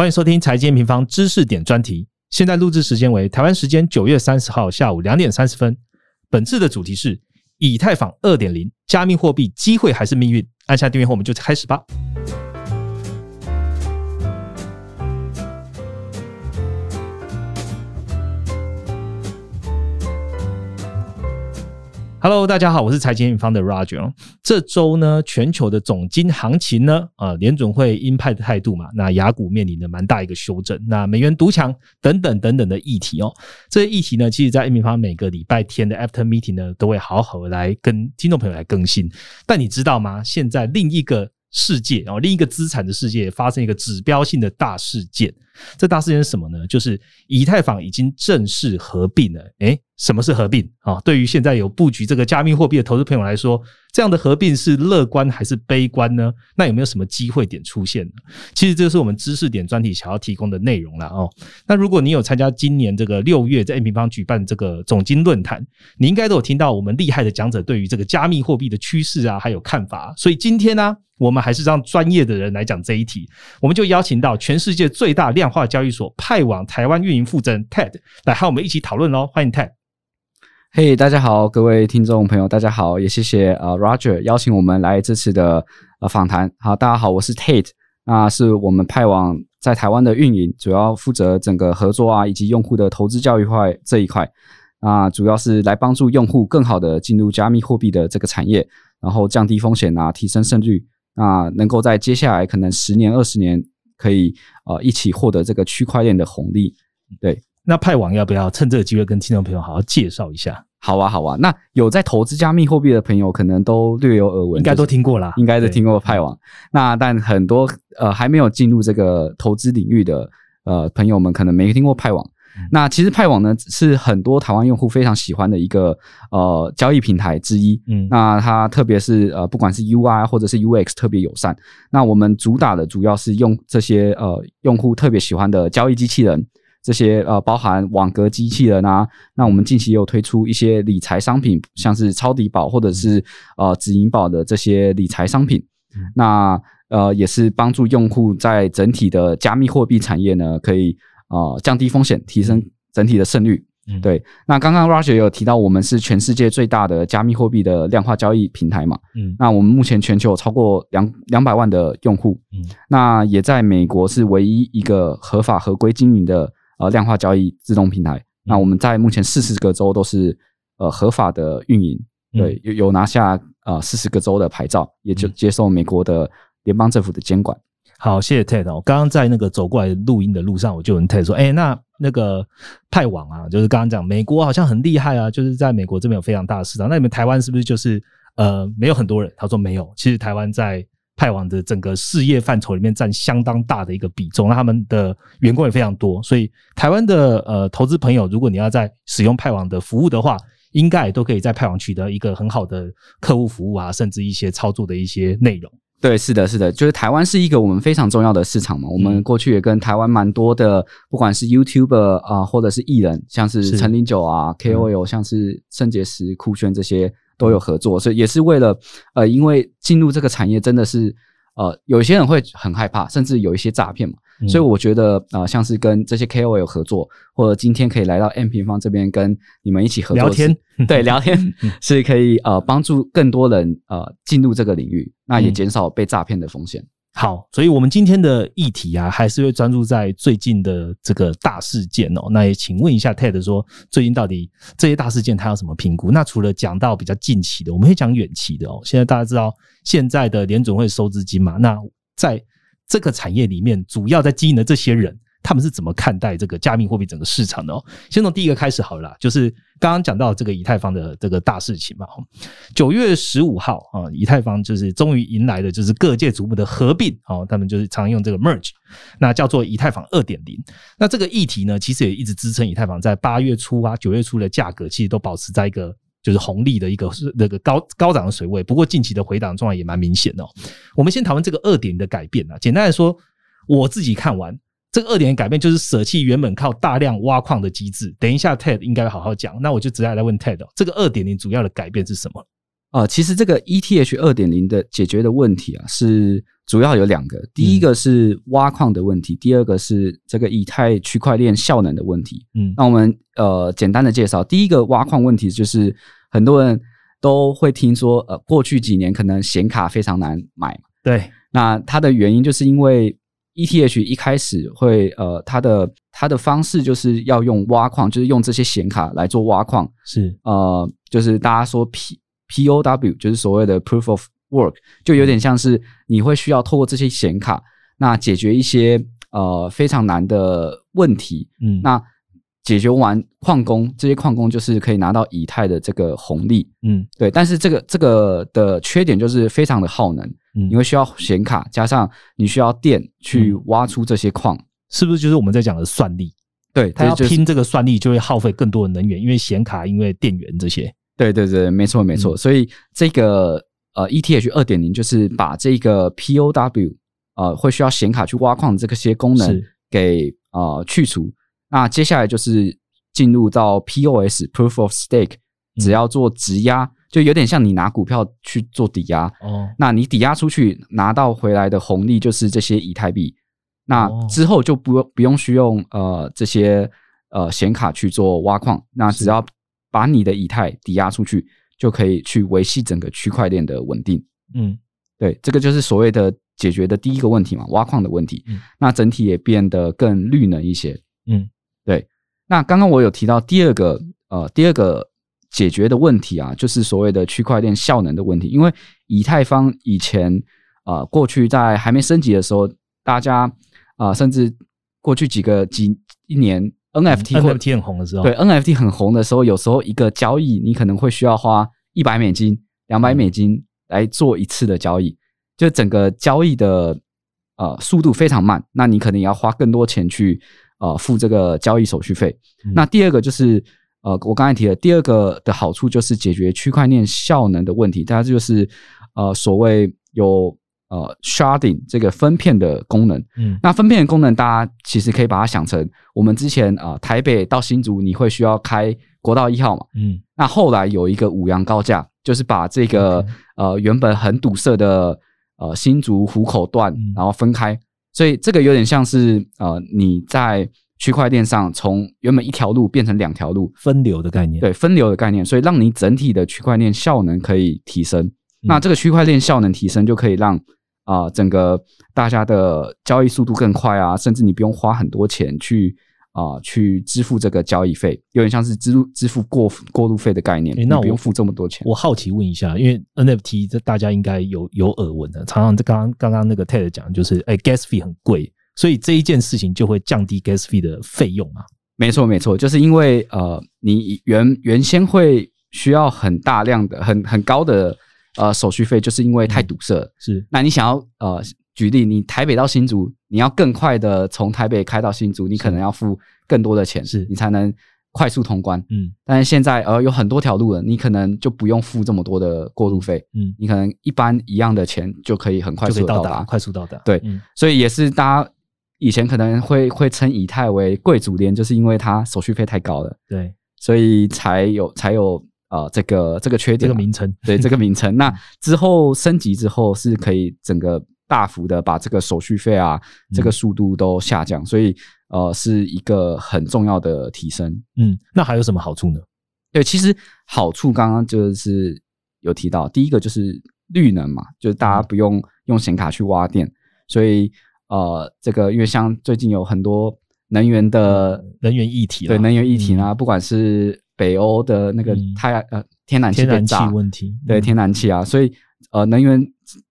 欢迎收听财经平方知识点专题。现在录制时间为台湾时间九月三十号下午两点三十分。本次的主题是以太坊二点零，加密货币机会还是命运？按下订阅后，我们就开始吧。Hello，大家好，我是财经一方的 Roger。这周呢，全球的总金行情呢，呃，联准会鹰派的态度嘛，那雅股面临的蛮大一个修正，那美元独强等等等等的议题哦。这些议题呢，其实在一平方每个礼拜天的 After Meeting 呢，都会好好来跟听众朋友来更新。但你知道吗？现在另一个世界哦，另一个资产的世界发生一个指标性的大事件。这大事件是什么呢？就是以太坊已经正式合并了。诶，什么是合并啊？对于现在有布局这个加密货币的投资朋友来说，这样的合并是乐观还是悲观呢？那有没有什么机会点出现呢？其实这是我们知识点专题想要提供的内容了哦。那如果你有参加今年这个六月在 M 平方举办这个总金论坛，你应该都有听到我们厉害的讲者对于这个加密货币的趋势啊，还有看法。所以今天呢，我们还是让专业的人来讲这一题，我们就邀请到全世界最大量化交易所派往台湾运营负责人 Ted 来和我们一起讨论喽。欢迎 Ted。嘿，大家好，各位听众朋友，大家好，也谢谢呃 Roger 邀请我们来这次的呃访谈。好，大家好，我是 Tate，那是我们派往在台湾的运营，主要负责整个合作啊，以及用户的投资教育块这一块。啊，主要是来帮助用户更好的进入加密货币的这个产业，然后降低风险啊，提升胜率啊，能够在接下来可能十年、二十年可以呃一起获得这个区块链的红利。对。那派网要不要趁这个机会跟听众朋友好好介绍一下？好啊，好啊。那有在投资加密货币的朋友，可能都略有耳闻，应该都听过啦，应该都听过派网。那但很多呃还没有进入这个投资领域的呃朋友们，可能没听过派网。那其实派网呢，是很多台湾用户非常喜欢的一个呃交易平台之一。嗯，那它特别是呃不管是 UI 或者是 UX 特别友善。那我们主打的主要是用这些呃用户特别喜欢的交易机器人。这些呃，包含网格机器人啊，那我们近期也有推出一些理财商品，像是超底宝或者是呃止盈宝的这些理财商品，那呃也是帮助用户在整体的加密货币产业呢，可以呃降低风险，提升整体的胜率。对，那刚刚 Roger 有提到，我们是全世界最大的加密货币的量化交易平台嘛？嗯，那我们目前全球有超过两两百万的用户，嗯，那也在美国是唯一一个合法合规经营的。呃，量化交易自动平台，那我们在目前四十个州都是呃合法的运营，对，有有拿下呃四十个州的牌照，也就接受美国的联邦政府的监管。好，谢谢 Ted。我刚刚在那个走过来录音的路上，我就问 Ted 说：“哎，那那个派网啊，就是刚刚讲美国好像很厉害啊，就是在美国这边有非常大的市场，那你们台湾是不是就是呃没有很多人？”他说：“没有，其实台湾在。”派网的整个事业范畴里面占相当大的一个比重，那他们的员工也非常多，所以台湾的呃投资朋友，如果你要在使用派网的服务的话，应该也都可以在派网取得一个很好的客户服务啊，甚至一些操作的一些内容。对，是的，是的，就是台湾是一个我们非常重要的市场嘛。我们过去也跟台湾蛮多的，不管是 YouTuber 啊，或者是艺人，像是陈林九啊，KOL，像是圣结石、酷炫这些。都有合作，所以也是为了，呃，因为进入这个产业真的是，呃，有些人会很害怕，甚至有一些诈骗嘛，所以我觉得，呃，像是跟这些 KOL 合作，或者今天可以来到 M 平方这边跟你们一起合作聊天，对，聊天 是可以呃帮助更多人呃进入这个领域，那也减少被诈骗的风险。好，所以我们今天的议题啊，还是会专注在最近的这个大事件哦。那也请问一下 Ted 说，最近到底这些大事件他有什么评估？那除了讲到比较近期的，我们会讲远期的哦。现在大家知道现在的联总会收资金嘛？那在这个产业里面，主要在经营的这些人。他们是怎么看待这个加密货币整个市场的？哦，先从第一个开始好了，就是刚刚讲到这个以太坊的这个大事情嘛。九月十五号啊，以太坊就是终于迎来的就是各界瞩目的合并哦，他们就是常用这个 merge，那叫做以太坊二点零。那这个议题呢，其实也一直支撑以太坊在八月初啊、九月初的价格，其实都保持在一个就是红利的一个那个高高涨的水位。不过近期的回档状态也蛮明显的。我们先讨论这个二点的改变啊，简单来说，我自己看完。这个二点改变就是舍弃原本靠大量挖矿的机制。等一下，Ted 应该好好讲。那我就直接来问 Ted，这个二点零主要的改变是什么？呃，其实这个 ETH 二点零的解决的问题啊，是主要有两个，第一个是挖矿的问题，第二个是这个以太区块链效能的问题。嗯。那我们呃简单的介绍，第一个挖矿问题就是很多人都会听说，呃，过去几年可能显卡非常难买嘛，对，那它的原因就是因为 ETH 一开始会呃它的它的方式就是要用挖矿，就是用这些显卡来做挖矿，是。呃，就是大家说 P POW，就是所谓的 Proof of Work，就有点像是你会需要透过这些显卡，那解决一些呃非常难的问题。嗯那解决完矿工，这些矿工就是可以拿到以太的这个红利，嗯对。但是这个这个的缺点就是非常的耗能，嗯你会需要显卡，加上你需要电去挖出这些矿。是不是就是我们在讲的算力？对，它要拼这个算力，就会耗费更多的能源，因为显卡、因为电源这些。对对对，没错没错。嗯。所以这个呃 ETH 二点零就是把这个 POW 呃会需要显卡去挖矿的这些功能是。给呃去除。那接下来就是进入到 POS Proof of Stake，嗯。只要做质押，就有点像你拿股票去做抵押。哦，那你抵押出去拿到回来的红利就是这些以太币，那哦。之后就不不用需用呃这些呃显卡去做挖矿，那只要把你的以太抵押出去，就可以去维系整个区块链的稳定。嗯对，这个就是所谓的解决的第一个问题嘛，挖矿的问题。嗯那整体也变得更绿能一些。嗯对那刚刚我有提到第二个呃第二个解决的问题啊，就是所谓的区块链效能的问题。因为以太坊以前呃过去在还没升级的时候，大家啊、呃甚至过去几个几一年 NFT 或 NFT 很红的时候，对 NFT 很红的时候，有时候一个交易你可能会需要花一百美金、两百美金来做一次的交易，就整个交易的呃速度非常慢，那你可能也要花更多钱去呃付这个交易手续费。嗯。那第二个就是呃我刚才提的第二个的好处就是解决区块链效能的问题，大家就是呃所谓有呃 sharding 这个分片的功能。嗯那分片的功能，大家其实可以把它想成我们之前啊、呃台北到新竹，你会需要开国道一号嘛？嗯那后来有一个五羊高架，就是把这个呃原本很堵塞的呃新竹湖口段嗯，然后分开，所以这个有点像是呃你在区块链上从原本一条路变成两条路，分流的概念，对分流的概念，所以让你整体的区块链效能可以提升。那这个区块链效能提升，就可以让啊、整个大家的交易速度更快啊，甚至你不用花很多钱去啊、去支付这个交易费，有点像是支付支付过过路费的概念，诶那我你不用付这么多钱。我好奇问一下，因为 NFT 这大家应该有有耳闻的，常常这刚刚刚刚那个 Ted 讲，就是哎、gas fee 很贵，所以这一件事情就会降低 gas fee 的费用嘛。没错，没错，就是因为呃，你原原先会需要很大量的、很很高的呃手续费，就是因为太堵塞了。是，那你想要呃，举例，你台北到新竹，你要更快的从台北开到新竹，你可能要付更多的钱，是你才能快速通关。嗯但是现在呃有很多条路了，你可能就不用付这么多的过路费，嗯，你可能一般一样的钱就可以很快速到达。快速到达。对嗯所以也是大家以前可能会会称以太为贵族链，就是因为它手续费太高了，对，所以才有才有呃这个这个缺点嘛。这个名称，对这个名称。那之后升级之后是可以整个大幅的把这个手续费啊，这个速度都下降，所以呃是一个很重要的提升。嗯，那还有什么好处呢？对，其实好处刚刚就是有提到，第一个就是绿能嘛，就是大家不用用显卡去挖电，所以呃这个因为像最近有很多能源的能源议题啦对能源议题啊，不管是北欧的那个嗯。太阳呃天然气天然气被炸。问题，对嗯天然气啊，所以呃，能源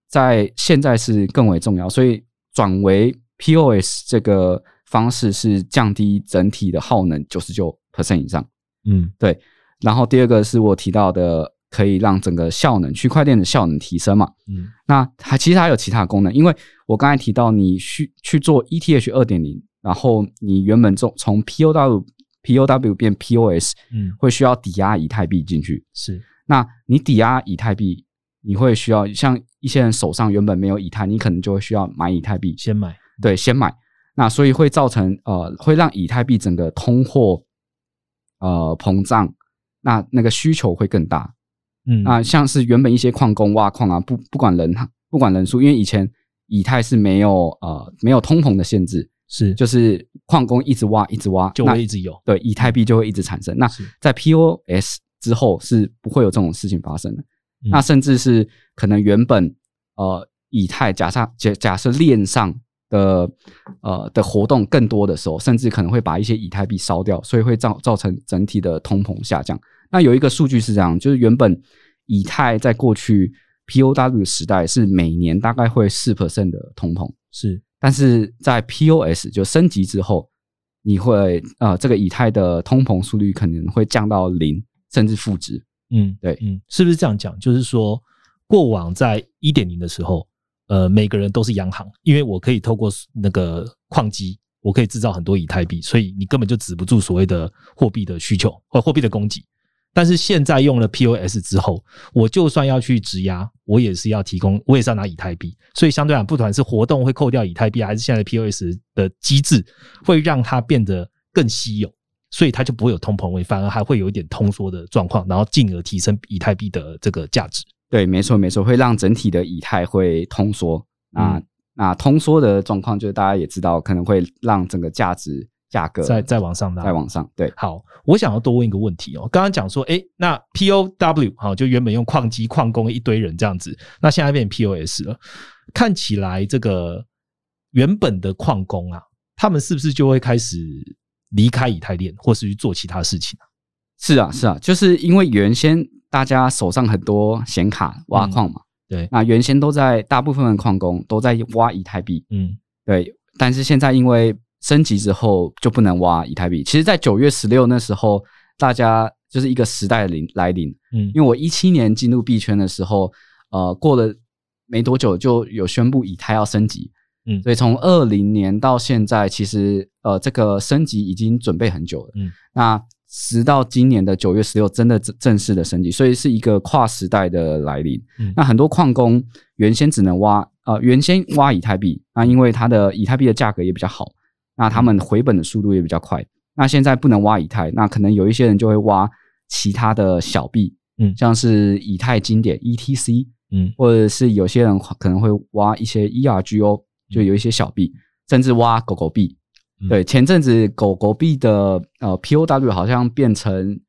在现在是更为重要，所以转为 POS 这个方式是降低整体的耗能九十九 percent 以上。嗯。对然后第二个是我提到的，可以让整个效能区块链的效能提升嘛。嗯。那还其实还有其他功能，因为我刚才提到你去去做 ETH 二点零，然后你原本从从 POW POW 变 POS，嗯，会需要抵押以太币进去。是，那你抵押以太币，你会需要像一些人手上原本没有以太，你可能就会需要买以太币，先买，对，先买。那所以会造成呃，会让以太币整个通货呃膨胀，那那个需求会更大。嗯那像是原本一些矿工挖矿啊，不不管人不管人数，因为以前以太是没有呃没有通膨的限制，是就是矿工一直挖一直挖，就那会一直有，对以太币就会一直产生。那是在 POS 之后是不会有这种事情发生的。嗯那甚至是可能原本呃以太假设假假设链上的呃的活动更多的时候，甚至可能会把一些以太币烧掉，所以会造造成整体的通膨下降。那有一个数据是这样，就是原本以太在过去 POW 时代是每年大概会四 percent 的通膨，是但是在 POS 就升级之后，你会呃这个以太的通膨速率可能会降到零甚至负值。嗯，对嗯，是不是这样讲？就是说，过往在一点零的时候，呃，每个人都是央行，因为我可以透过那个矿机，我可以制造很多以太币，所以你根本就止不住所谓的货币的需求或货币的供给。但是现在用了 POS 之后，我就算要去质押，我也是要提供，我也是要拿以太币。所以相对来讲，不管是活动会扣掉以太币，还是现在的 POS 的机制，会让它变得更稀有。所以它就不会有通膨味，反而还会有一点通缩的状况，然后进而提升以太币的这个价值。对，没错没错，会让整体的以太会通缩。那、嗯那通缩的状况，就是大家也知道，可能会让整个价值价格再再往上拉，再往上。对，好，我想要多问一个问题哦。刚刚讲说，诶，那 POW 好，就原本用矿机、矿工一堆人这样子，那现在变 POS 了，看起来这个原本的矿工啊，他们是不是就会开始离开以太链，或是去做其他事情啊？是啊是啊，就是因为原先大家手上很多显卡挖矿嘛，对，那原先都在大部分的矿工都在挖以太币，嗯对，但是现在因为升级之后就不能挖以太币。其实，在九月十六那时候，大家就是一个时代的临来临。嗯因为我一七年进入币圈的时候，呃，过了没多久就有宣布以太要升级，嗯所以从二零年到现在，其实呃这个升级已经准备很久了。嗯，那直到今年的九月十六，真的正正式的升级，所以是一个跨时代的来临。嗯那很多矿工原先只能挖呃原先挖以太币，那因为它的以太币的价格也比较好，那他们回本的速度也比较快。那现在不能挖以太，那可能有一些人就会挖其他的小币，嗯像是以太经典 ETC，嗯或者是有些人可能会挖一些 ERGO，就有一些小币，甚至挖狗狗币。嗯对，前阵子狗狗币的呃 POW 好像变成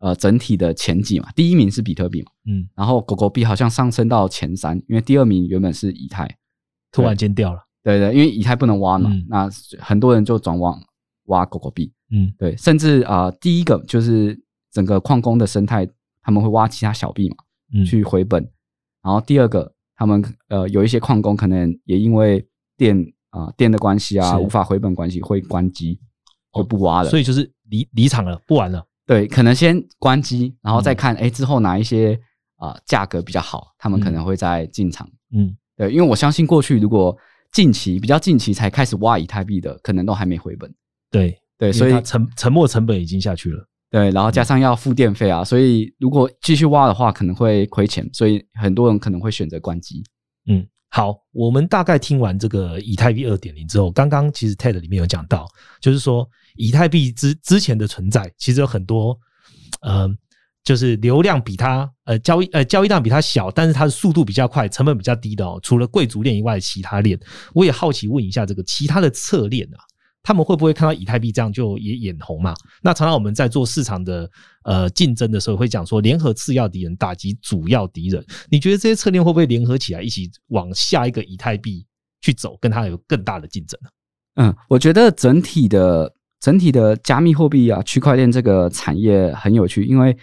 呃整体的前几嘛，第一名是比特币嘛，嗯，然后狗狗币好像上升到前三，因为第二名原本是以太。突然间掉了，对对，因为以太不能挖嘛，嗯那很多人就转往挖狗狗币。嗯对，甚至啊、呃第一个就是整个矿工的生态，他们会挖其他小币嘛，嗯，去回本。然后第二个，他们呃有一些矿工可能也因为电啊、电的关系啊，是无法回本关系会关机，就不挖了。所以就是离离场了，不玩了。对，可能先关机，然后再嗯看哎、诶之后哪一些啊、呃价格比较好，他们可嗯能会再进场。嗯对，因为我相信过去如果近期比较近期才开始挖以太币的，可能都还没回本。对对，所以它沉沉没成本已经下去了。对，然后加上要付电费啊，所以如果继续挖的话，可能会亏钱，所以很多人可能会选择关机。嗯，好，我们大概听完这个以太币二点零之后，刚刚其实 TED 里面有讲到，就是说以太币之之前的存在，其实有很多，呃，就是流量比它呃交易呃交易量比它小，但是它的速度比较快，成本比较低的哦。除了贵族链以外其他链，我也好奇问一下，这个其他的侧链啊，他们会不会看到以太币这样就也眼红嘛？那常常我们在做市场的呃竞争的时候，会讲说联合次要敌人打击主要敌人。你觉得这些侧链会不会联合起来，一起往下一个以太币去走，跟它有更大的竞争呢？嗯，我觉得整体的整体的加密货币啊，区块链这个产业很有趣，因为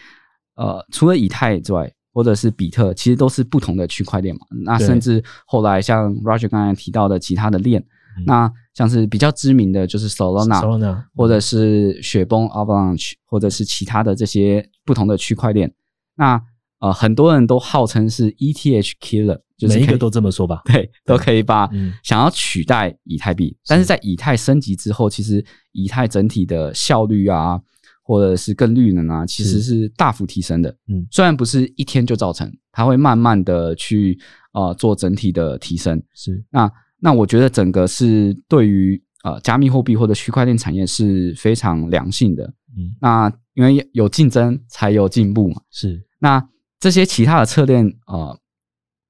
呃，除了以太之外，或者是比特，其实都是不同的区块链嘛。那甚至后来像 Roger 刚才提到的其他的链，嗯那像是比较知名的就是 Solana，Solana 或者是雪崩 Avalanche，或者是其他的这些不同的区块链。那呃，很多人都号称是 ETH killer，就是每一个都这么说吧？对，都可以把嗯想要取代以太币，但是在以太升级之后，其实以太整体的效率啊，或者是更绿能啊，其实是大幅提升的。嗯虽然不是一天就造成，它会慢慢的去呃做整体的提升。是那那我觉得整个是对于呃加密货币或者区块链产业是非常良性的。嗯那因为有竞争才有进步嘛。是那这些其他的侧链呃，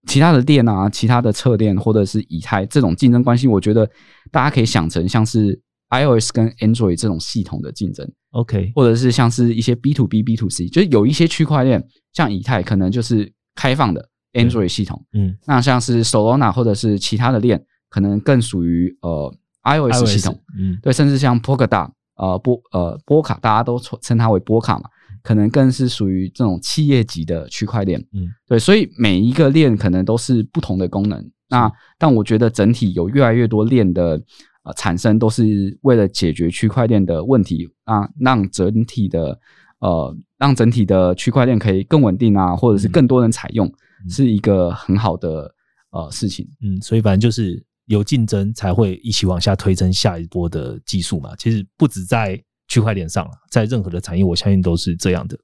其他的链啊，其他的侧链或者是以太这种竞争关系，我觉得大家可以想成像是 iOS 跟 Android 这种系统的竞争。OK，或者是像是一些 B to B、B to C，就是有一些区块链，像以太可能就是开放的 Android 系统，嗯。那像是 Solana 或者是其他的链，可能更属于呃 iOS 系统，，嗯。对，甚至像 Polkadot 呃波呃波卡，大家都称称它为波卡嘛，可能更是属于这种企业级的区块链，嗯。对，所以每一个链可能都是不同的功能。那但我觉得整体有越来越多链的呃产生，都是为了解决区块链的问题啊，让整体的呃让整体的区块链可以更稳定啊，或者是更多人采用，是一个很好的呃事情。嗯，所以反正就是有竞争才会一起往下推升下一波的技术嘛。其实不止在区块链上了，在任何的产业，我相信都是这样的。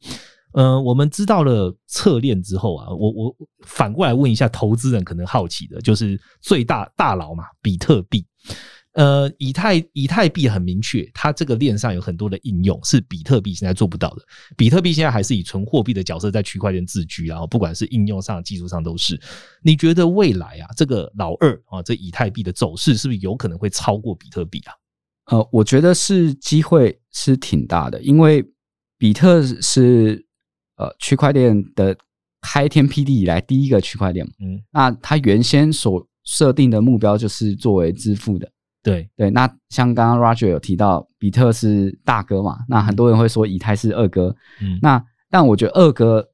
嗯、我们知道了侧链之后啊，我我反过来问一下投资人可能好奇的，就是最大大佬嘛，比特币。呃，以太以太币很明确，它这个链上有很多的应用是比特币现在做不到的。比特币现在还是以纯货币的角色在区块链自居啊，然后不管是应用上、技术上都是。你觉得未来啊，这个老二啊，这以太币的走势是不是有可能会超过比特币啊？呃，我觉得是机会是挺大的，因为比特是呃区块链的开天辟地以来第一个区块链。嗯，那它原先所设定的目标就是作为支付的。对，对，那像刚刚 Roger 有提到，比特是大哥嘛，那很多人会说以太是二哥。嗯，那但我觉得二哥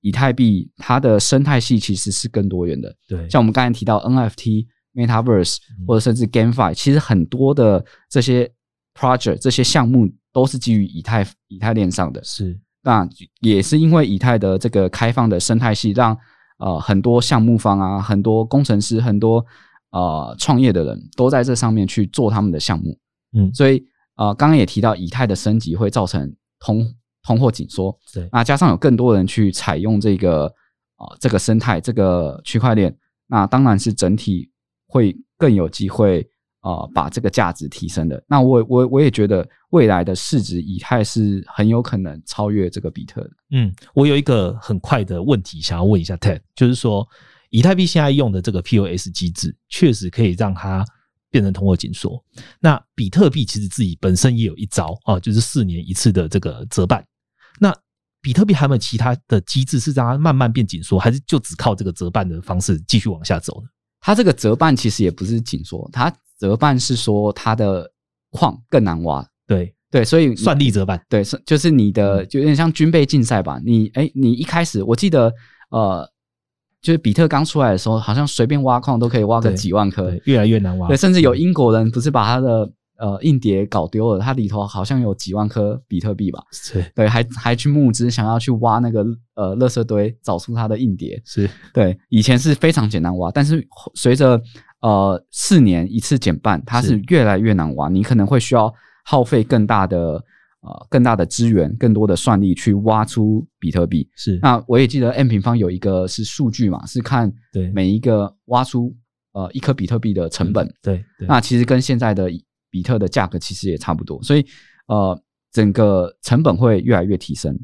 以太币它的生态系其实是更多元的，对，像我们刚才提到 NFT、Metaverse 嗯或者甚至 GameFi，其实很多的这些 project 这些项目都是基于以太以太链上的。是，那也是因为以太的这个开放的生态系，让呃很多项目方啊、很多工程师、很多呃创业的人都在这上面去做他们的项目。嗯，所以呃刚刚也提到以太的升级会造成通通货紧缩，对，那加上有更多人去采用这个呃这个生态这个区块链，那当然是整体会更有机会呃把这个价值提升的。那我我我也觉得未来的市值以太是很有可能超越这个比特的。嗯，我有一个很快的问题想要问一下 Ted，就是说，以太币现在用的这个 POS 机制，确实可以让它变成通货紧缩。那比特币其实自己本身也有一招啊，就是四年一次的这个折半。那比特币还有没有其他的机制是让它慢慢变紧缩，还是就只靠这个折半的方式继续往下走呢？它这个折半其实也不是紧缩，它折半是说它的矿更难挖。对，对，所以算力折半。对，是就是你的就有点像军备竞赛吧。你哎，你一开始我记得呃，就是比特刚出来的时候，好像随便挖矿都可以挖个对几万颗，，越来越难挖。对，甚至有英国人不是把他的呃硬碟搞丢了，它里头好像有几万颗比特币吧？是对，还还去募资，想要去挖那个呃垃圾堆，找出它的硬碟。是，对，以前是非常简单挖，但是随着呃四年一次减半，它是是越来越难挖，你可能会需要耗费更大的呃更大的资源、更多的算力去挖出比特币。是，那我也记得 M 平方有一个是数据嘛，是看对每一个挖出呃一颗比特币的成本。对对，那其实跟现在的比特的价格其实也差不多，所以呃，整个成本会越来越提升。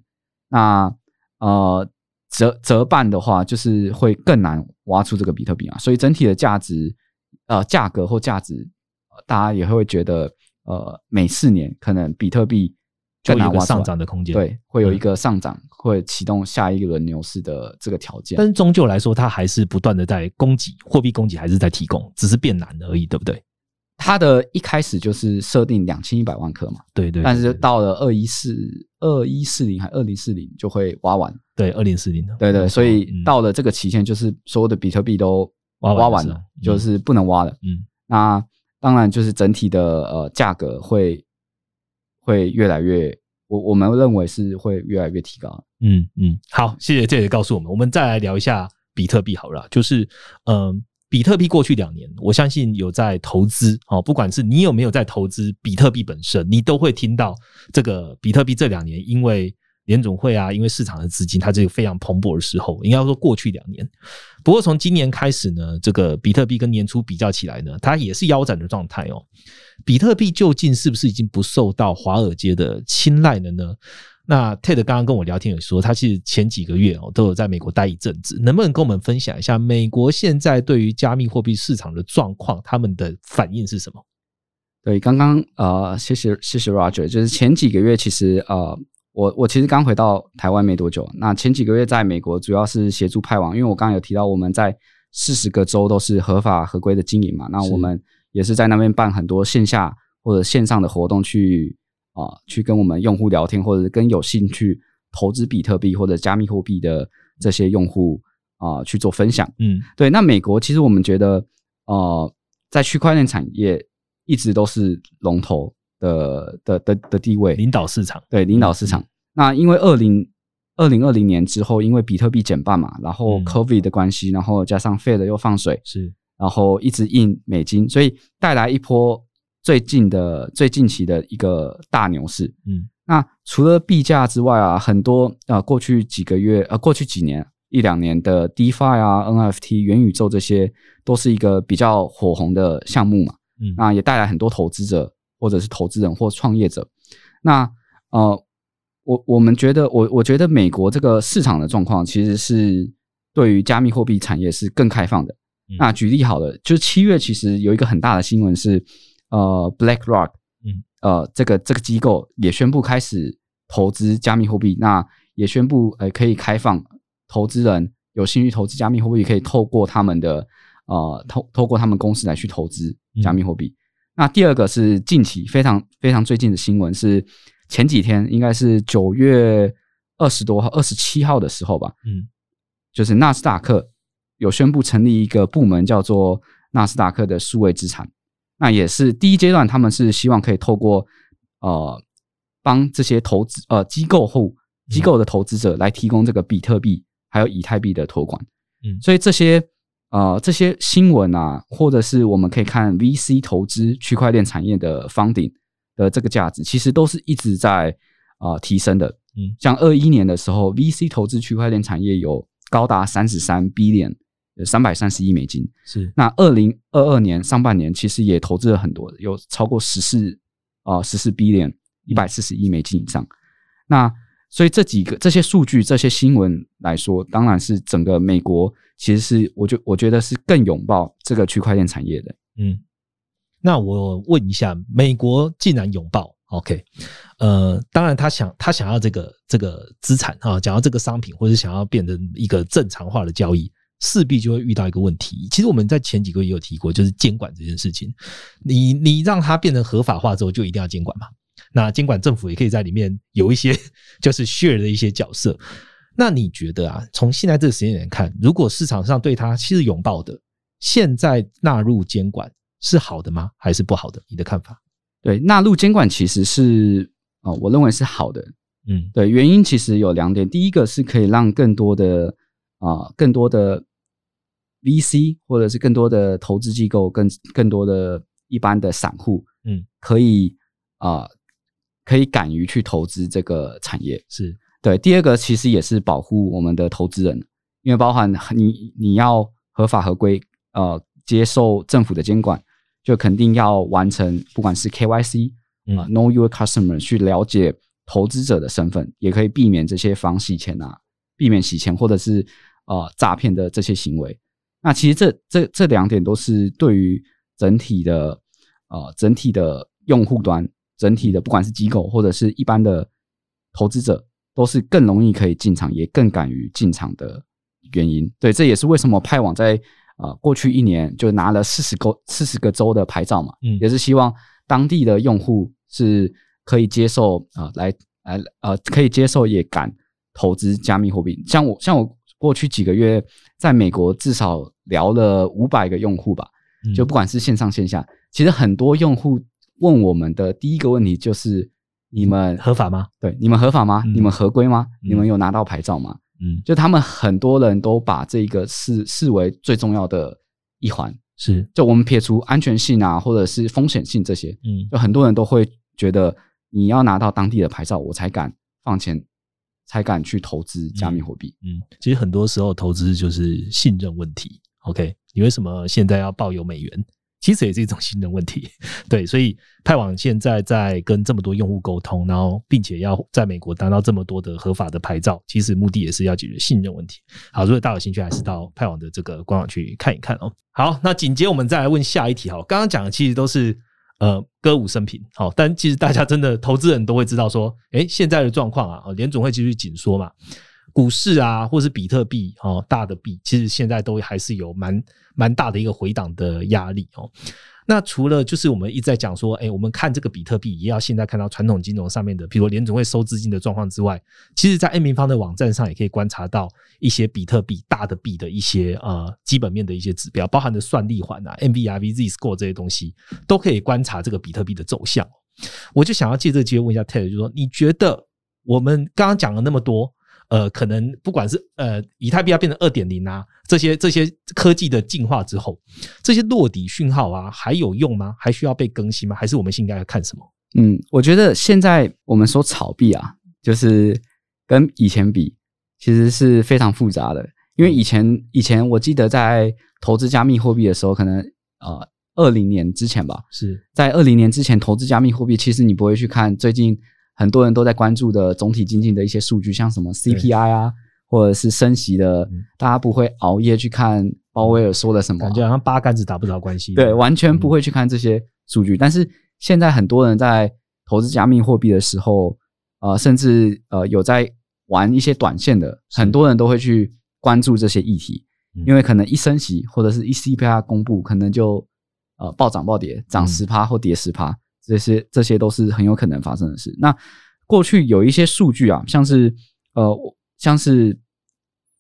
那呃折折半的话，就是会更难挖出这个比特币啊，所以整体的价值呃价格或价值，呃大家也会觉得呃每四年可能比特币就有一个上涨的空间。对，会有一嗯个上涨，会启动下一轮牛市的这个条件但。是终究来说，它还是不断的在供给，货币供给还是在提供，只是变难而已，对不对？它的一开始就是设定两千一百万颗嘛，对对，但是到了二一四二一四零还二零四零就会挖完，对二零四零的，对对，所以嗯到了这个期限，就是所有的比特币都挖完挖完了就是不能挖了。嗯那当然就是整体的呃价格会会越来越，我我们认为是会越来越提高。嗯嗯，好，谢谢这也告诉我们，我们再来聊一下比特币好了，就是嗯、比特币过去两年，我相信有在投资哦，不管是你有没有在投资比特币本身，你都会听到这个比特币这两年因为联总会啊，因为市场的资金它这个非常蓬勃的时候，应该说过去两年。不过从今年开始呢，这个比特币跟年初比较起来呢，它也是腰斩的状态哦。比特币究竟是不是已经不受到华尔街的青睐了呢？那 Ted 刚刚跟我聊天有说，他其实前几个月哦都有在美国待一阵子，能不能跟我们分享一下美国现在对于加密货币市场的状况，他们的反应是什么？对，刚刚呃，谢谢谢谢 Roger，就是前几个月其实呃，我我其实刚回到台湾没多久，那前几个月在美国主要是协助派网，因为我刚刚有提到我们在四十个州都是合法合规的经营嘛，那我们也是在那边办很多线下或者线上的活动去啊，去跟我们用户聊天，或者跟有兴趣投资比特币或者加密货币的这些用户啊去做分享。嗯，对，那美国其实我们觉得呃，在区块链产业。一直都是龙头的的的的地位，领导市场，对，领导市场。那因为二零二零二零年之后，因为比特币减半嘛，然后 COVID 的关系，然后加上 Fed 又放水，是，然后一直印美金，所以带来一波最近的最近期的一个大牛市。嗯，那除了币价之外啊，很多呃过去几个月呃过去几年一两年的 DeFi 啊、NFT、元宇宙这些，都是一个比较火红的项目嘛。嗯，那也带来很多投资者，或者是投资人或创业者。那呃，我我们觉得，我我觉得美国这个市场的状况，其实是对于加密货币产业是更开放的。那举例好了，就是七月其实有一个很大的新闻是，呃，BlackRock，嗯，呃，这个这个机构也宣布开始投资加密货币，那也宣布呃可以开放投资人有兴趣投资加密货币，可以透过他们的。呃，透透过他们公司来去投资加密货币。那第二个是近期非常非常最近的新闻，是前几天应该是九月二十多号、二十七号的时候吧。嗯，就是纳斯达克有宣布成立一个部门，叫做纳斯达克的数位资产。那也是第一阶段，他们是希望可以透过呃帮这些投资呃机构户机构的投资者来提供这个比特币还有以太币的托管。嗯，所以这些。呃，这些新闻啊，或者是我们可以看 VC 投资区块链产业的方顶的这个价值，其实都是一直在啊提升的。嗯，像二一年的时候，VC 投资区块链产业有高达三十三 billion，三百三十亿美金。是，那二零二二年上半年其实也投资了很多，有超过十四啊十四 billion，一百四十亿美金以上。那所以这几个这些数据、这些新闻来说，当然是整个美国其实是，我就我觉得是更拥抱这个区块链产业的。嗯，那我问一下，美国既然拥抱，OK，呃，当然他想他想要这个这个资产啊，想要这个商品，或者想要变成一个正常化的交易，势必就会遇到一个问题。其实我们在前几个月有提过，就是监管这件事情。你你让它变成合法化之后，就一定要监管嘛？那监管政府也可以在里面有一些 就是 share 的一些角色。那你觉得啊，从现在这个时间点看，如果市场上对它是拥抱的，现在纳入监管是好的吗？还是不好的？你的看法？对，纳入监管其实是啊，我认为是好的。嗯，对，原因其实有两点，第一个是可以让更多的啊，更多的 VC 或者是更多的投资机构，更更多的一般的散户，嗯，可以啊。可以敢于去投资这个产业，是对。第二个其实也是保护我们的投资人，因为包含你你要合法合规，呃，接受政府的监管，就肯定要完成，不管是 KYC 啊，Know Your Customer，去了解投资者的身份，也可以避免这些防洗钱啊，避免洗钱或者是呃诈骗的这些行为。那其实这这这两点都是对于整体的呃整体的用户端。整体的，不管是机构或者是一般的投资者，都是更容易可以进场，也更敢于进场的原因。对，这也是为什么派网在呃过去一年就拿了四十个四十个州的牌照嘛，嗯，也是希望当地的用户是可以接受啊，来来呃可以接受也敢投资加密货币。像我像我过去几个月在美国至少聊了五百个用户吧，就不管是线上线下，其实很多用户。问我们的第一个问题就是：你们合法吗？对，你们合法吗？你们合规吗？你们有拿到牌照吗？嗯，就他们很多人都把这个视视为最重要的一环。是，就我们撇除安全性啊，或者是风险性这些，嗯，就很多人都会觉得你要拿到当地的牌照，我才敢放钱，才敢去投资加密货币。嗯，其实很多时候投资就是信任问题。OK，你为什么现在要抱有美元？其实也是一种信任问题。对，所以派网现在在跟这么多用户沟通，然后并且要在美国拿到这么多的合法的牌照，其实目的也是要解决信任问题。好，如果大家有兴趣，还是到派网的这个官网去看一看哦。好，那紧接我们再来问下一题哈。刚刚讲的其实都是呃歌舞升平，好，但其实大家真的投资人都会知道说，诶，现在的状况啊，联总会继续紧缩嘛。股市啊，或是比特币哦，大的币，其实现在都还是有蛮蛮大的一个回档的压力哦。那除了就是我们一直在讲说，哎，我们看这个比特币，也要现在看到传统金融上面的，比如联总会收资金的状况之外，其实，在 A 平方的网站上也可以观察到一些比特币大的币的一些呃基本面的一些指标，包含的算力环啊、MVRV、Z score 这些东西，都可以观察这个比特币的走向。我就想要借这个机会问一下 Ted，就说你觉得我们刚刚讲了那么多？呃，可能不管是呃，以太币要变成二点零啊，这些这些科技的进化之后，这些落底讯号啊，还有用吗？还需要被更新吗？还是我们现在要看什么？嗯，我觉得现在我们说炒币啊，就是跟以前比，其实是非常复杂的。因为以前以前我记得在投资加密货币的时候，可能呃二零年之前吧，是在二零年之前投资加密货币，其实你不会去看最近。很多人都在关注的总体经济的一些数据，像什么 CPI 啊，或者是升息的，大家不会熬夜去看鲍威尔说的什么，感觉好像八竿子打不着关系。对，完全不会去看这些数据。但是现在很多人在投资加密货币的时候，呃，甚至呃有在玩一些短线的，很多人都会去关注这些议题，因为可能一升息或者是一 CPI 公布，可能就呃暴涨暴跌，涨十趴或跌十趴。这些这些都是很有可能发生的事。那过去有一些数据啊，像是呃，像是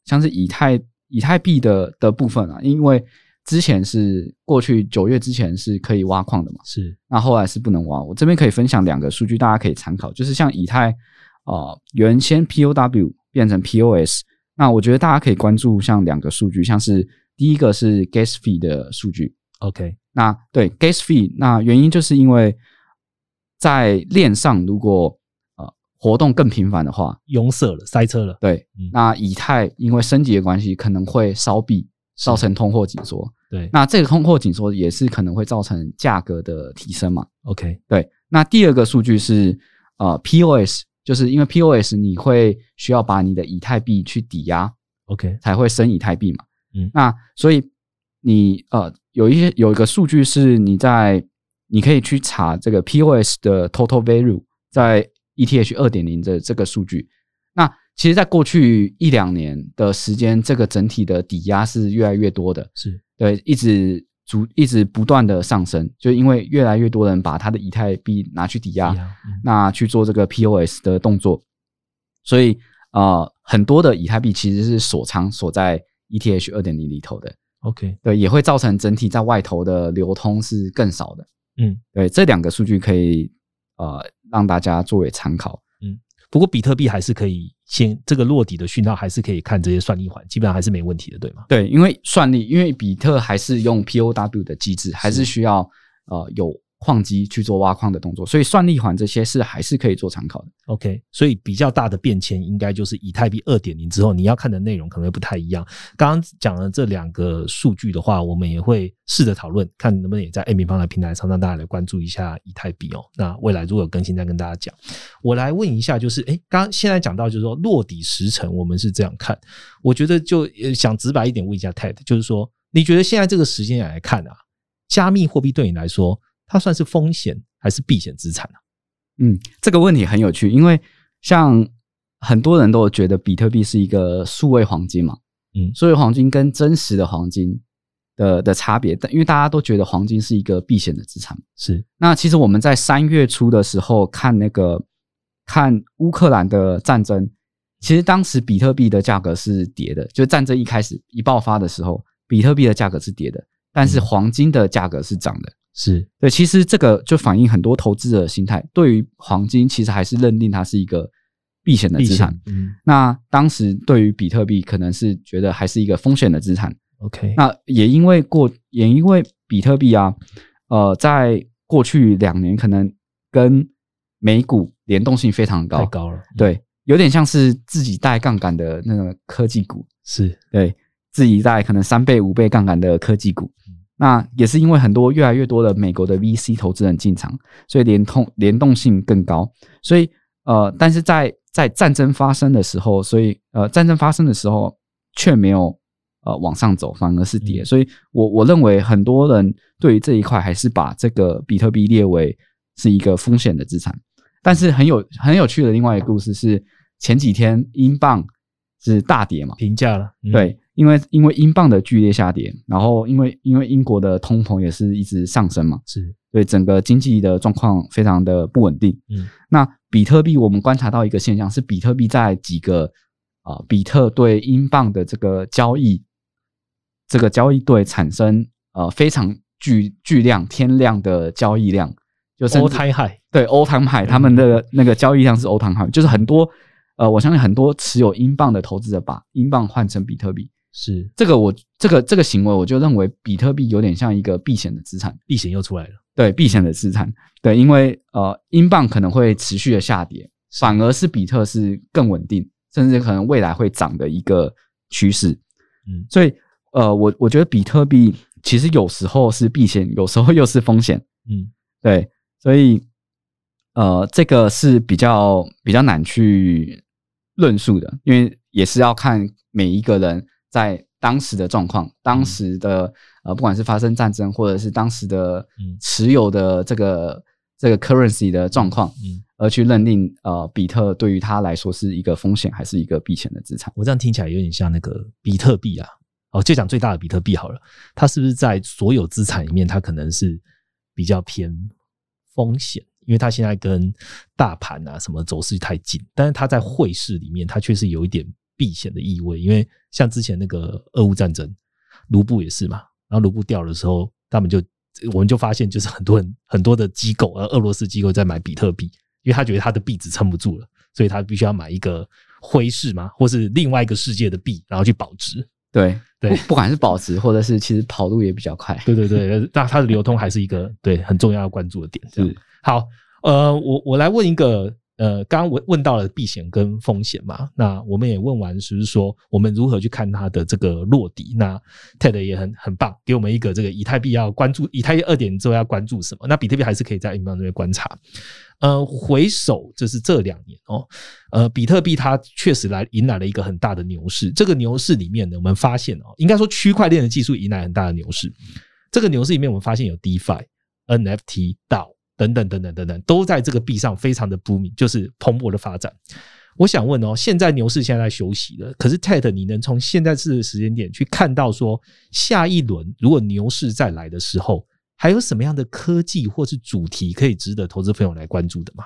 像是以太以太币的的部分啊，因为之前是过去九月之前是可以挖矿的嘛，是那后来是不能挖。我这边可以分享两个数据，大家可以参考，就是像以太啊，原先 POW 变成 POS，那我觉得大家可以关注像两个数据，像是第一个是 Gas Fee 的数据，OK，那对 Gas Fee，那原因就是因为。在链上，如果呃活动更频繁的话，拥塞了，塞车了。对，那以太因为升级的关系，可能会烧币，造成通货紧缩。对，那这个通货紧缩也是可能会造成价格的提升嘛？OK，对。那第二个数据是呃 POS，就是因为 POS 你会需要把你的以太币去抵押，OK，才会升以太币嘛。嗯，那所以你呃有一些有一个数据是你在。你可以去查这个 POS 的 Total Value 在 ETH 二点零的这个数据。那其实，在过去一两年的时间，这个整体的抵押是越来越多的，是对，一直逐一直不断的上升，就因为越来越多人把他的以太币拿去抵押，那去做这个 POS 的动作，所以呃，很多的以太币其实是锁仓锁在 ETH 二点零里头的。OK，对，也会造成整体在外头的流通是更少的。嗯，对，这两个数据可以呃让大家作为参考。嗯，不过比特币还是可以先这个落底的讯号，还是可以看这些算力环，基本上还是没问题的，对吗？对，因为算力，因为比特还是用 POW 的机制，还是需要呃有。矿机去做挖矿的动作，所以算力环这些是还是可以做参考的。OK，所以比较大的变迁应该就是以太币二点零之后，你要看的内容可能会不太一样。刚刚讲了这两个数据的话，我们也会试着讨论，看能不能也在 A 平方的平台上让大家来关注一下以太币哦。那未来如果有更新，再跟大家讲。我来问一下，就是哎，刚现在讲到就是说落底时程，我们是这样看。我觉得就想直白一点问一下 Ted，就是说你觉得现在这个时间来看啊，加密货币对你来说？它算是风险还是避险资产呢？嗯，这个问题很有趣，因为像很多人都觉得比特币是一个数位黄金嘛，嗯，数位黄金跟真实的黄金的的差别，但因为大家都觉得黄金是一个避险的资产，是。那其实我们在三月初的时候看那个看乌克兰的战争，其实当时比特币的价格是跌的，就战争一开始一爆发的时候，比特币的价格是跌的，但是黄金的价格是涨的。是对，其实这个就反映很多投资者的心态，对于黄金其实还是认定它是一个避险的资产。嗯，那当时对于比特币可能是觉得还是一个风险的资产。OK，那也因为过也因为比特币啊，呃，在过去两年可能跟美股联动性非常高，太高了。对，有点像是自己带杠杆的那个科技股，是对自己带可能三倍五倍杠杆的科技股。那也是因为很多越来越多的美国的 VC 投资人进场，所以联通联动性更高。所以呃，但是在在战争发生的时候，所以呃战争发生的时候却没有呃往上走，反而是跌。所以我我认为很多人对于这一块还是把这个比特币列为是一个风险的资产。但是很有很有趣的另外一个故事是前几天英镑是大跌嘛，平价了，对。因为因为英镑的剧烈下跌，然后因为因为英国的通膨也是一直上升嘛，是对整个经济的状况非常的不稳定。嗯，那比特币我们观察到一个现象是，比特币在几个啊比特对英镑的这个交易，这个交易对产生呃非常巨巨量天量的交易量，就是欧台海对欧台海他们的那个交易量是欧台海，就是很多呃我相信很多持有英镑的投资者把英镑换成比特币。是这个我这个这个行为，我就认为比特币有点像一个避险的资产，避险又出来了。对，避险的资产，对，因为呃，英镑可能会持续的下跌，反而是比特是更稳定，甚至可能未来会涨的一个趋势。嗯，所以呃，我我觉得比特币其实有时候是避险，有时候又是风险。嗯，对，所以呃，这个是比较比较难去论述的，因为也是要看每一个人。在当时的状况，当时的呃，不管是发生战争，或者是当时的持有的这个这个 currency 的状况，嗯，而去认定呃，比特对于他来说是一个风险还是一个避险的资产。我这样听起来有点像那个比特币啊，哦，就讲最大的比特币好了，它是不是在所有资产里面，它可能是比较偏风险，因为它现在跟大盘啊什么走势太近，但是它在汇市里面，它却是有一点。避险的意味，因为像之前那个俄乌战争，卢布也是嘛。然后卢布掉的时候，他们就我们就发现，就是很多人很多的机构，而俄罗斯机构在买比特币，因为他觉得他的币值撑不住了，所以他必须要买一个灰市嘛，或是另外一个世界的币，然后去保值。对对，不管是保值，或者是其实跑路也比较快。对对对，那它的流通还是一个对很重要要关注的点。是好，呃，我我来问一个。呃，刚刚问问到了避险跟风险嘛，那我们也问完，就是说我们如何去看它的这个落地。那 Ted 也很很棒，给我们一个这个以太币要关注，以太币二点之后要关注什么？那比特币还是可以在英镑这边观察。呃，回首就是这两年哦，呃，比特币它确实来迎来了一个很大的牛市。这个牛市里面呢，我们发现哦，应该说区块链的技术迎来很大的牛市。这个牛市里面，我们发现有 DeFi、NFT、到。等等等等等等，都在这个币上非常的 booming，就是蓬勃的发展。我想问哦，现在牛市现在在休息了，可是 Ted，你能从现在这个时间点去看到说，下一轮如果牛市再来的时候，还有什么样的科技或是主题可以值得投资朋友来关注的吗？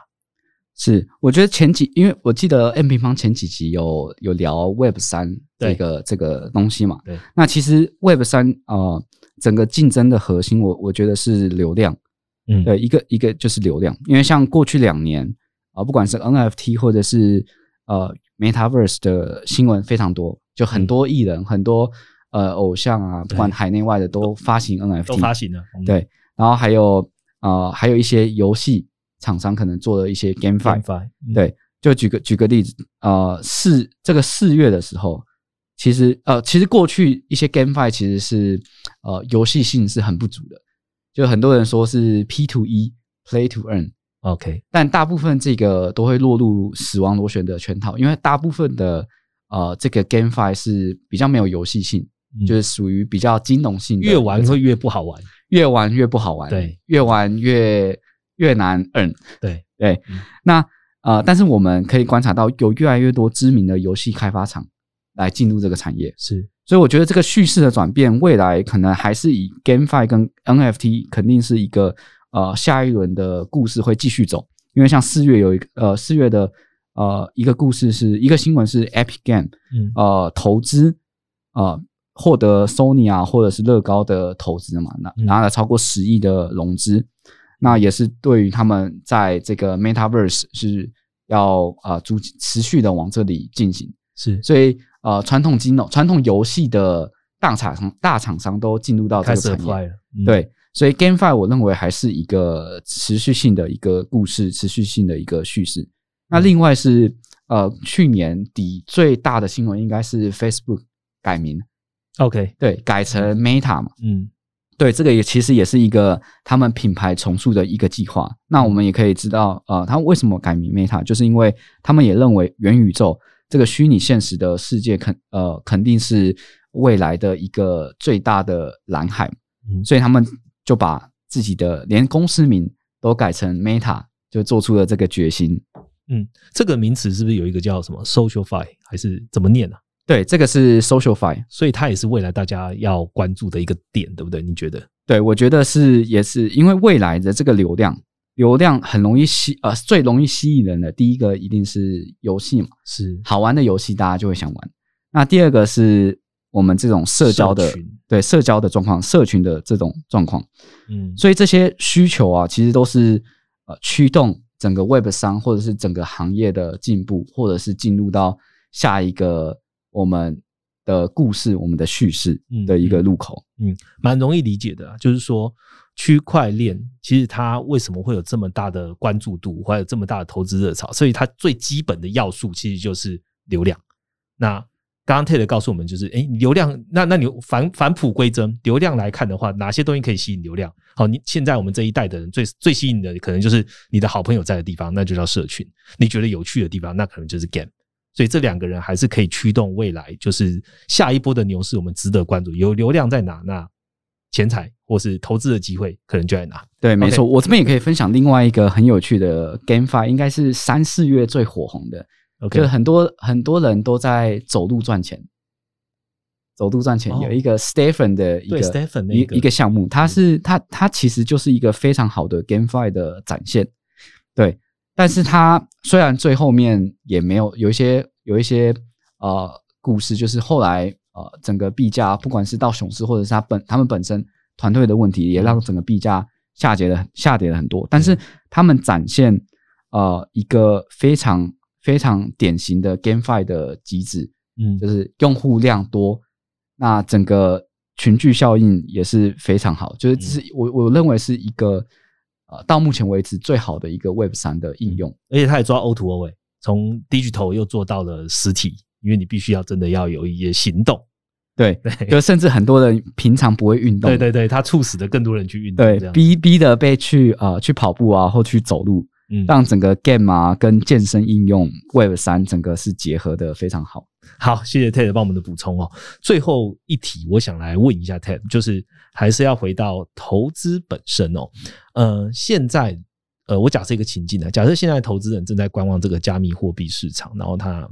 是，我觉得前几，因为我记得 M 平方前几集有有聊 Web 三这个这个东西嘛，对，那其实 Web 三啊，整个竞争的核心，我我觉得是流量。嗯，对，一个一个就是流量，因为像过去两年啊，不管是 NFT 或者是呃 Metaverse 的新闻非常多，就很多艺人、很多呃偶像啊，不管海内外的都发行 NFT，都发行了。对，然后还有呃还有一些游戏厂商可能做了一些 GameFi，对，就举个举个例子，呃四这个四月的时候，其实呃其实过去一些 GameFi 其实是呃游戏性是很不足的。就很多人说是 P to E Play to Earn，OK，但大部分这个都会落入死亡螺旋的圈套，因为大部分的呃这个 GameFi 是比较没有游戏性，就是属于比较金融性，越玩会越不好玩，越玩越不好玩，对，越玩越越难 earn，对。对。那呃，但是我们可以观察到，有越来越多知名的游戏开发厂来进入这个产业，是。所以我觉得这个叙事的转变，未来可能还是以 GameFi 跟 NFT 肯定是一个呃下一轮的故事会继续走。因为像四月有一个呃四月的呃一个故事是一个新闻是 Epic Game 呃投资呃获得 Sony 啊或者是乐高的投资嘛，拿拿了超过十亿的融资，那也是对于他们在这个 Metaverse 是要啊逐持续的往这里进行。是，所以。呃，传统金融、传统游戏的大厂商、大厂商都进入到这个产业，对，所以 GameFi 我认为还是一个持续性的一个故事，持续性的一个叙事。那另外是呃，去年底最大的新闻应该是 Facebook 改名，OK，对，改成 Meta 嘛，嗯，对，这个也其实也是一个他们品牌重塑的一个计划。那我们也可以知道，呃，他为什么改名 Meta，就是因为他们也认为元宇宙这个虚拟现实的世界肯呃肯定是未来的一个最大的蓝海，嗯所以他们就把自己的连公司名都改成 Meta，就做出了这个决心。嗯，这个名词是不是有一个叫什么 SocialFi，还是怎么念呢、啊？对，这个是 SocialFi。所以它也是未来大家要关注的一个点，对不对？你觉得？对，我觉得是也是因为未来的这个流量，流量很容易吸呃最容易吸引人的，第一个一定是游戏嘛，是。好玩的游戏大家就会想玩。那第二个是我们这种社交的社对社交的状况，社群的这种状况，嗯，所以这些需求啊，其实都是呃驱动整个 Web 商或者是整个行业的进步，或者是进入到下一个我们的故事、我们的叙事的一个入口。嗯，蛮容易理解的啊，就是说区块链其实它为什么会有这么大的关注度，或者这么大的投资热潮？所以它最基本的要素其实就是流量。那刚刚 Ted 告诉我们，就是诶，流量，那那你返返璞归真，流量来看的话，哪些东西可以吸引流量？好，你现在我们这一代的人最最吸引的，可能就是你的好朋友在的地方，那就叫社群；你觉得有趣的地方，那可能就是 game。所以这两个人还是可以驱动未来，就是下一波的牛市，我们值得关注。有流量在哪，那钱财或是投资的机会可能就在哪。对，没错，我这边也可以分享另外一个很有趣的 GameFi，应该是三四月最火红的，OK，就是很多很多人都在走路赚钱。走路赚钱哦有一个 Stephen 的一个对 Stephen 那一一个项目，它是它它其实就是一个非常好的 GameFi 的展现，对。但是它虽然最后面也没有有一些有一些呃故事，就是后来呃整个币价不管是到熊市或者是它本他们本身团队的问题，也让整个币价下跌了下跌了很多。但是他们展现呃一个非常非常典型的 GameFi 的机制，嗯。就是用户量多，那整个群聚效应也是非常好，就是这是我我认为是一个呃到目前为止最好的一个 Web 三的应用。而且他也抓 O to O 诶，从 digital 又做到了实体，因为你必须要真的要有一些行动。对，就甚至很多人平常不会运动，对对对，他促使的更多人去运动，对逼逼的被去呃去跑步啊，或去走路，嗯让整个 game 啊跟健身应用 Web 三整个是结合的非常好。好，谢谢 Ted 帮我们的补充哦。最后一题，我想来问一下 Ted，就是还是要回到投资本身哦。呃，现在呃，我假设一个情境呢，假设现在投资人正在观望这个加密货币市场，然后他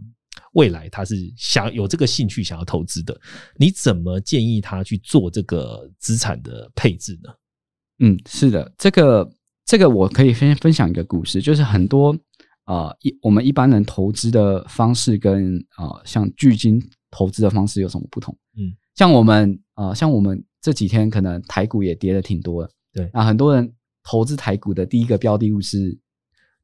未来他是想有这个兴趣想要投资的，你怎么建议他去做这个资产的配置呢？嗯，是的，这个这个我可以先分享一个故事，就是很多啊一我们一般人投资的方式跟呃像巨金投资的方式有什么不同？嗯，像我们呃像我们这几天可能台股也跌的挺多的，对啊很多人投资台股的第一个标的物是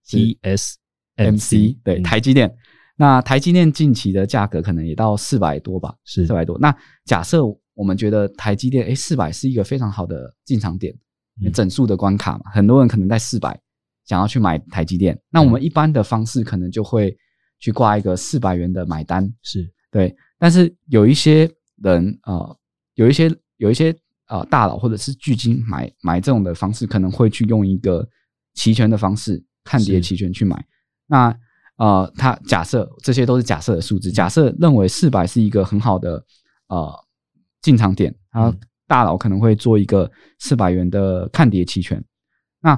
TSMC 对嗯台积电。那台积电近期的价格可能也到四百多吧，是四百多。那假设我们觉得台积电，哎，四百是一个非常好的进场点，嗯整数的关卡嘛，很多人可能在四百想要去买台积电。那我们一般的方式可能就会去挂一个四百元的买单，是对。但是有一些人呃，有一些有一些呃大佬或者是巨金买买这种的方式，可能会去用一个期权的方式，看跌是期权去买。那呃，他假设这些都是假设的数字，假设认为四百是一个很好的呃进场点，然后嗯。大佬可能会做一个四百元的看跌期权。那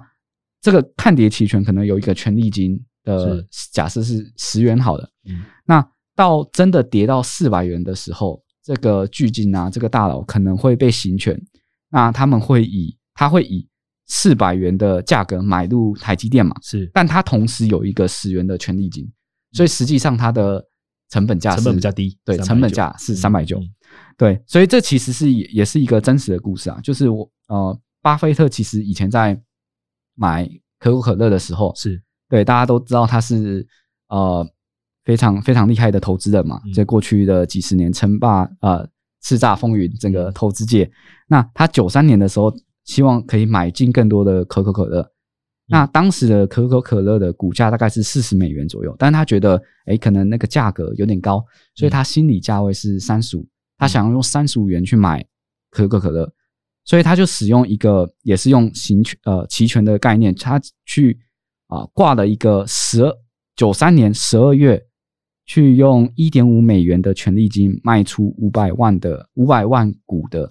这个看跌期权可能有一个权利金的假设是十元好了，嗯。那到真的跌到四百元的时候，这个巨金啊，这个大佬可能会被行权，那他们会以他会以四百元的价格买入台积电嘛，是。但它同时有一个十元的权利金，所以实际上它的成本价成是本比较低对，成本价是嗯三百九。嗯，对，所以这其实是也也是一个真实的故事啊，就是我呃，巴菲特其实以前在买可口可乐的时候，是。对大家都知道他是呃非常非常厉害的投资人嘛，嗯。在过去的几十年称霸呃叱咤风云整个投资界。那他九三年的时候，希望可以买进更多的可口可乐。那当时的可口可乐的股价大概是四十美元左右，但是他觉得，哎，可能那个价格有点高，所以他心理价位是三十五，他想要用三十五元去买可口可乐。所以他就使用一个也是用行权呃期权的概念，他去啊挂了一个十二九三年十二月，去用一点五美元的权利金卖出五百万的五百万股的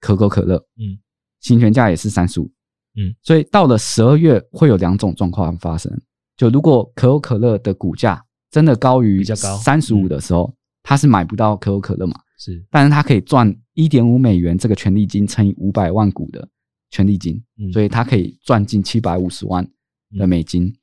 可口可乐，嗯，行权价也是三十五，嗯，所以到了十二月会有两种状况发生，就如果可口可乐的股价真的高于三十五的时候，他是买不到可口可乐嘛，是，但是他可以赚一点五美元这个权利金乘以五百万股的权利金，嗯。所以他可以赚进七百五十万的美金。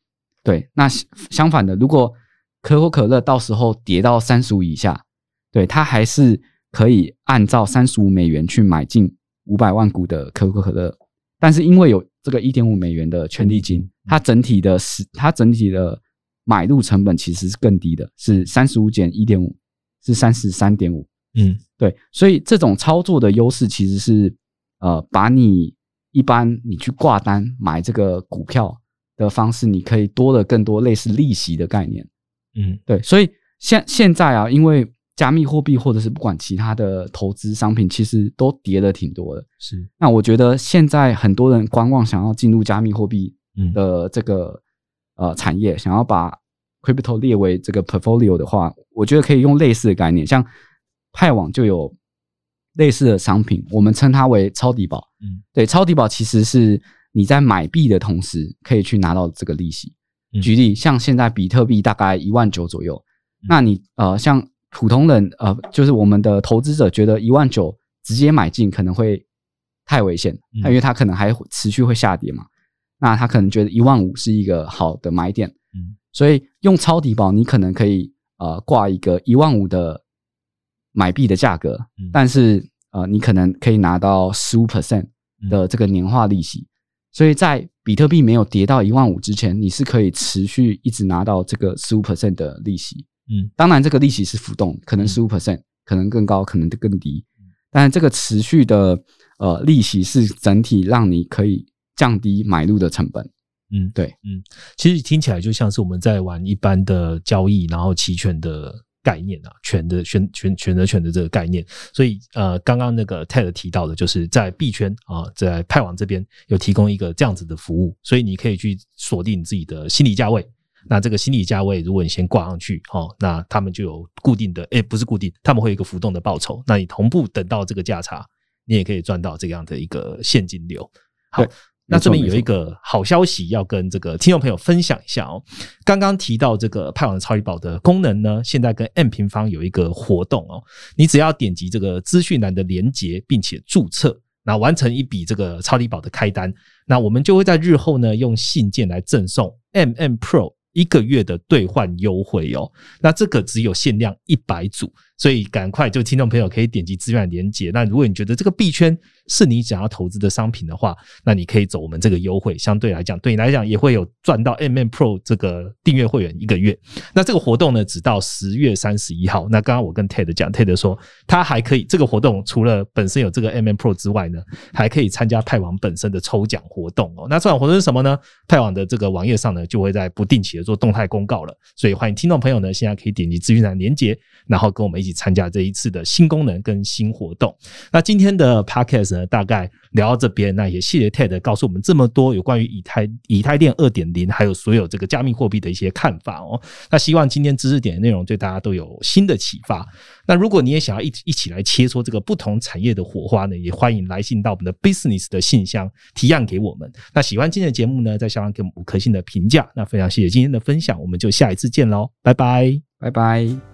对，那相相反的，如果可口可乐到时候跌到三十五以下，对，它还是可以按照三十五美元去买进五百万股的可口可乐，但是因为有这个一点五美元的权利金，它整体的是它整体的买入成本其实是更低的，是三十五减一点五，是三十三点五。嗯对，所以这种操作的优势其实是呃，把你一般你去挂单买这个股票的方式，你可以多了更多类似利息的概念。嗯对，所以现现在啊，因为加密货币或者是不管其他的投资商品，其实都跌了挺多的。是，那我觉得现在很多人观望，想要进入加密货币嗯的这个呃产业，想要把 crypto 列为这个 portfolio 的话，我觉得可以用类似的概念，像派网就有类似的商品，我们称它为超底宝。嗯对，超底宝其实是你在买币的同时可以去拿到这个利息。嗯举例，像现在比特币大概一万九左右，嗯那你呃像普通人呃就是我们的投资者觉得一万九直接买进可能会太危险，嗯。因为它可能还会持续会下跌嘛。那他可能觉得一万五是一个好的买点，嗯。所以用超底保，你可能可以呃挂一个一万五的买币的价格，嗯。但是呃你可能可以拿到十五 percent 的这个年化利息，所以在比特币没有跌到一万五之前，你是可以持续一直拿到这个十五 percent 的利息。嗯当然，这个利息是浮动，可能十五 percent，可能更高，可能更低。但是这个持续的呃利息是整体让你可以降低买入的成本。嗯，对，嗯，其实听起来就像是我们在玩一般的交易，然后期权的概念啊，权的选选选择权的这个概念。所以呃，刚刚那个 Ted 提到的，就是在币圈啊，在派网这边有提供一个这样子的服务，所以你可以去锁定你自己的心理价位。那这个心理价位，如果你先挂上去，哦，那他们就有固定的，诶，不是固定，他们会有一个浮动的报酬。那你同步等到这个价差，你也可以赚到这样的一个现金流。好，那这边有一个好消息要跟这个听众朋友分享一下哦。刚刚提到这个派网超级宝的功能呢，现在跟 M 平方有一个活动哦，你只要点击这个资讯栏的连接，并且注册。那完成一笔这个超低保的开单，那我们就会在日后呢用信件来赠送 MM Pro 一个月的兑换优惠哦。那这个只有限量一百组，所以赶快就听众朋友可以点击资源连接。那如果你觉得这个币圈是你想要投资的商品的话，那你可以走我们这个优惠，相对来讲对你来讲也会有赚到 MM Pro 这个订阅会员一个月。那这个活动呢，只到十月三十一号。那刚刚我跟 Ted 讲，Ted 说他还可以这个活动除了本身有这个 MM Pro 之外呢，还可以参加派网本身的抽奖活动哦。那抽奖活动是什么呢？派网的这个网页上呢，就会在不定期的做动态公告了。所以欢迎听众朋友呢，现在可以点击资讯栏连接，然后跟我们一起参加这一次的新功能跟新活动。那今天的 Podcast 呢，大概聊到这边，那也谢谢 Ted 告诉我们这么多有关于以太以太链二点零，还有所有这个加密货币的一些看法哦。那希望今天知识点的内容对大家都有新的启发。那如果你也想要一一起来切磋这个不同产业的火花呢，也欢迎来信到我们的 Business 的信箱提案给我们。那喜欢今天的节目呢，在下方给我们五颗星的评价。那非常谢谢今天的分享，我们就下一次见喽，拜拜。拜拜。